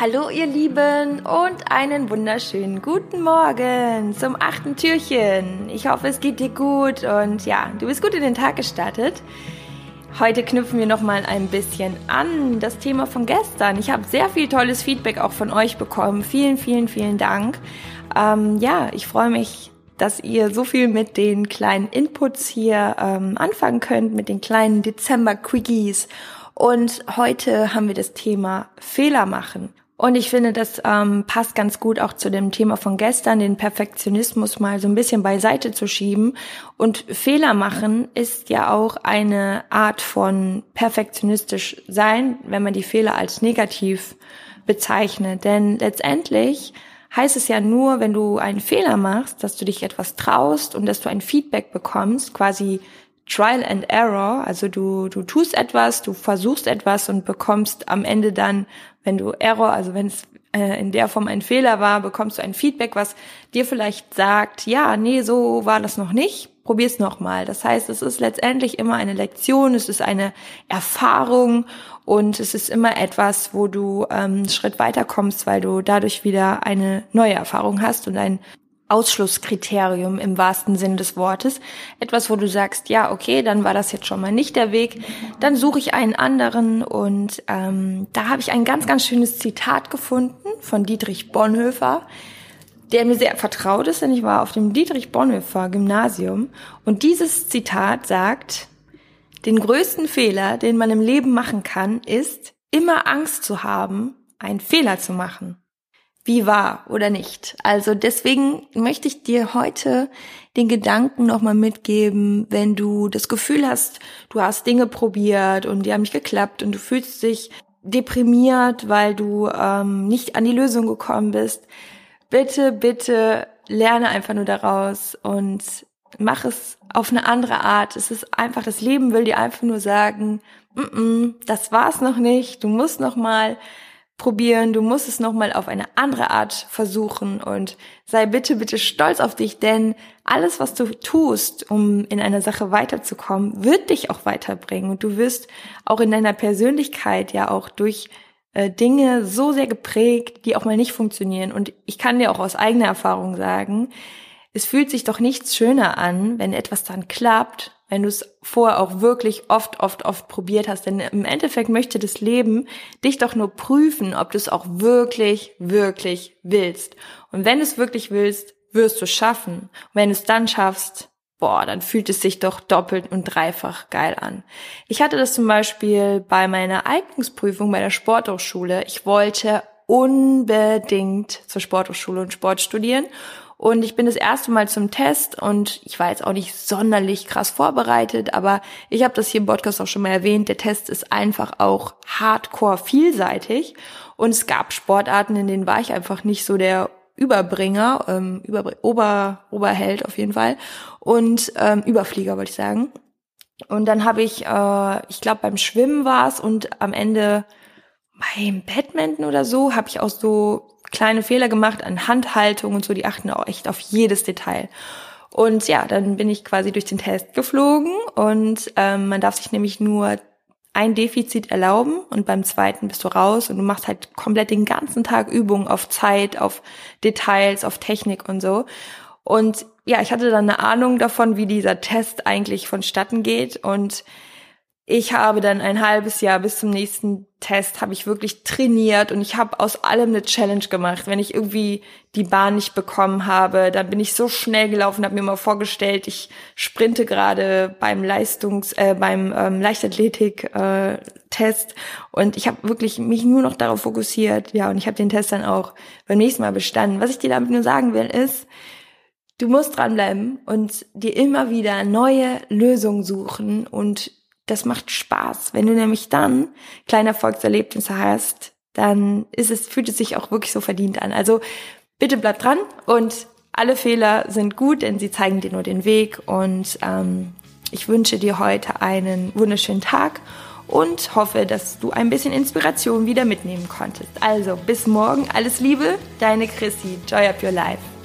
Hallo ihr Lieben und einen wunderschönen guten Morgen zum achten Türchen. Ich hoffe, es geht dir gut und ja, du bist gut in den Tag gestartet. Heute knüpfen wir noch mal ein bisschen an das Thema von gestern. Ich habe sehr viel tolles Feedback auch von euch bekommen. Vielen, vielen, vielen Dank. Ähm, ja, ich freue mich, dass ihr so viel mit den kleinen Inputs hier ähm, anfangen könnt, mit den kleinen Dezember-Quickies. Und heute haben wir das Thema Fehler machen. Und ich finde, das ähm, passt ganz gut auch zu dem Thema von gestern, den Perfektionismus mal so ein bisschen beiseite zu schieben. Und Fehler machen ist ja auch eine Art von perfektionistisch sein, wenn man die Fehler als negativ bezeichnet. Denn letztendlich heißt es ja nur, wenn du einen Fehler machst, dass du dich etwas traust und dass du ein Feedback bekommst, quasi Trial and Error. Also du, du tust etwas, du versuchst etwas und bekommst am Ende dann, wenn du Error, also wenn es äh, in der Form ein Fehler war, bekommst du ein Feedback, was dir vielleicht sagt, ja, nee, so war das noch nicht, probier's nochmal. Das heißt, es ist letztendlich immer eine Lektion, es ist eine Erfahrung und es ist immer etwas, wo du ähm, einen Schritt weiterkommst, weil du dadurch wieder eine neue Erfahrung hast und ein Ausschlusskriterium im wahrsten Sinne des Wortes. Etwas, wo du sagst, ja, okay, dann war das jetzt schon mal nicht der Weg. Dann suche ich einen anderen und ähm, da habe ich ein ganz, ganz schönes Zitat gefunden von Dietrich Bonhoeffer, der mir sehr vertraut ist, denn ich war auf dem Dietrich Bonhoeffer Gymnasium und dieses Zitat sagt, den größten Fehler, den man im Leben machen kann, ist, immer Angst zu haben, einen Fehler zu machen wie war oder nicht. Also deswegen möchte ich dir heute den Gedanken nochmal mitgeben, wenn du das Gefühl hast, du hast Dinge probiert und die haben nicht geklappt und du fühlst dich deprimiert, weil du ähm, nicht an die Lösung gekommen bist. Bitte, bitte lerne einfach nur daraus und mach es auf eine andere Art. Es ist einfach, das Leben will dir einfach nur sagen, mm -mm, das war's noch nicht, du musst noch mal probieren, du musst es nochmal auf eine andere Art versuchen und sei bitte, bitte stolz auf dich, denn alles, was du tust, um in einer Sache weiterzukommen, wird dich auch weiterbringen. Und du wirst auch in deiner Persönlichkeit ja auch durch äh, Dinge so sehr geprägt, die auch mal nicht funktionieren. Und ich kann dir auch aus eigener Erfahrung sagen, es fühlt sich doch nichts schöner an, wenn etwas dann klappt wenn du es vorher auch wirklich oft, oft, oft probiert hast. Denn im Endeffekt möchte das Leben dich doch nur prüfen, ob du es auch wirklich, wirklich willst. Und wenn du es wirklich willst, wirst du es schaffen. Und wenn du es dann schaffst, boah, dann fühlt es sich doch doppelt und dreifach geil an. Ich hatte das zum Beispiel bei meiner Eignungsprüfung bei der Sporthochschule. Ich wollte unbedingt zur Sporthochschule und Sport studieren und ich bin das erste Mal zum Test und ich war jetzt auch nicht sonderlich krass vorbereitet, aber ich habe das hier im Podcast auch schon mal erwähnt. Der Test ist einfach auch hardcore vielseitig. Und es gab Sportarten, in denen war ich einfach nicht so der Überbringer, ähm, Überbr Ober, Oberheld auf jeden Fall. Und ähm, Überflieger wollte ich sagen. Und dann habe ich, äh, ich glaube beim Schwimmen war es und am Ende beim Badminton oder so habe ich auch so kleine Fehler gemacht an Handhaltung und so, die achten auch echt auf jedes Detail. Und ja, dann bin ich quasi durch den Test geflogen und ähm, man darf sich nämlich nur ein Defizit erlauben und beim zweiten bist du raus und du machst halt komplett den ganzen Tag Übungen auf Zeit, auf Details, auf Technik und so. Und ja, ich hatte dann eine Ahnung davon, wie dieser Test eigentlich vonstatten geht und ich habe dann ein halbes Jahr bis zum nächsten Test habe ich wirklich trainiert und ich habe aus allem eine Challenge gemacht. Wenn ich irgendwie die Bahn nicht bekommen habe, dann bin ich so schnell gelaufen, habe mir mal vorgestellt, ich sprinte gerade beim Leistungs äh, beim ähm, Leichtathletik äh, und ich habe wirklich mich nur noch darauf fokussiert. Ja, und ich habe den Test dann auch beim nächsten Mal bestanden. Was ich dir damit nur sagen will ist, du musst dranbleiben und dir immer wieder neue Lösungen suchen und das macht Spaß. Wenn du nämlich dann kleine Erfolgserlebnisse hast, dann ist es, fühlt es sich auch wirklich so verdient an. Also bitte bleib dran und alle Fehler sind gut, denn sie zeigen dir nur den Weg. Und ähm, ich wünsche dir heute einen wunderschönen Tag und hoffe, dass du ein bisschen Inspiration wieder mitnehmen konntest. Also bis morgen, alles Liebe, deine Chrissy. Joy up your life.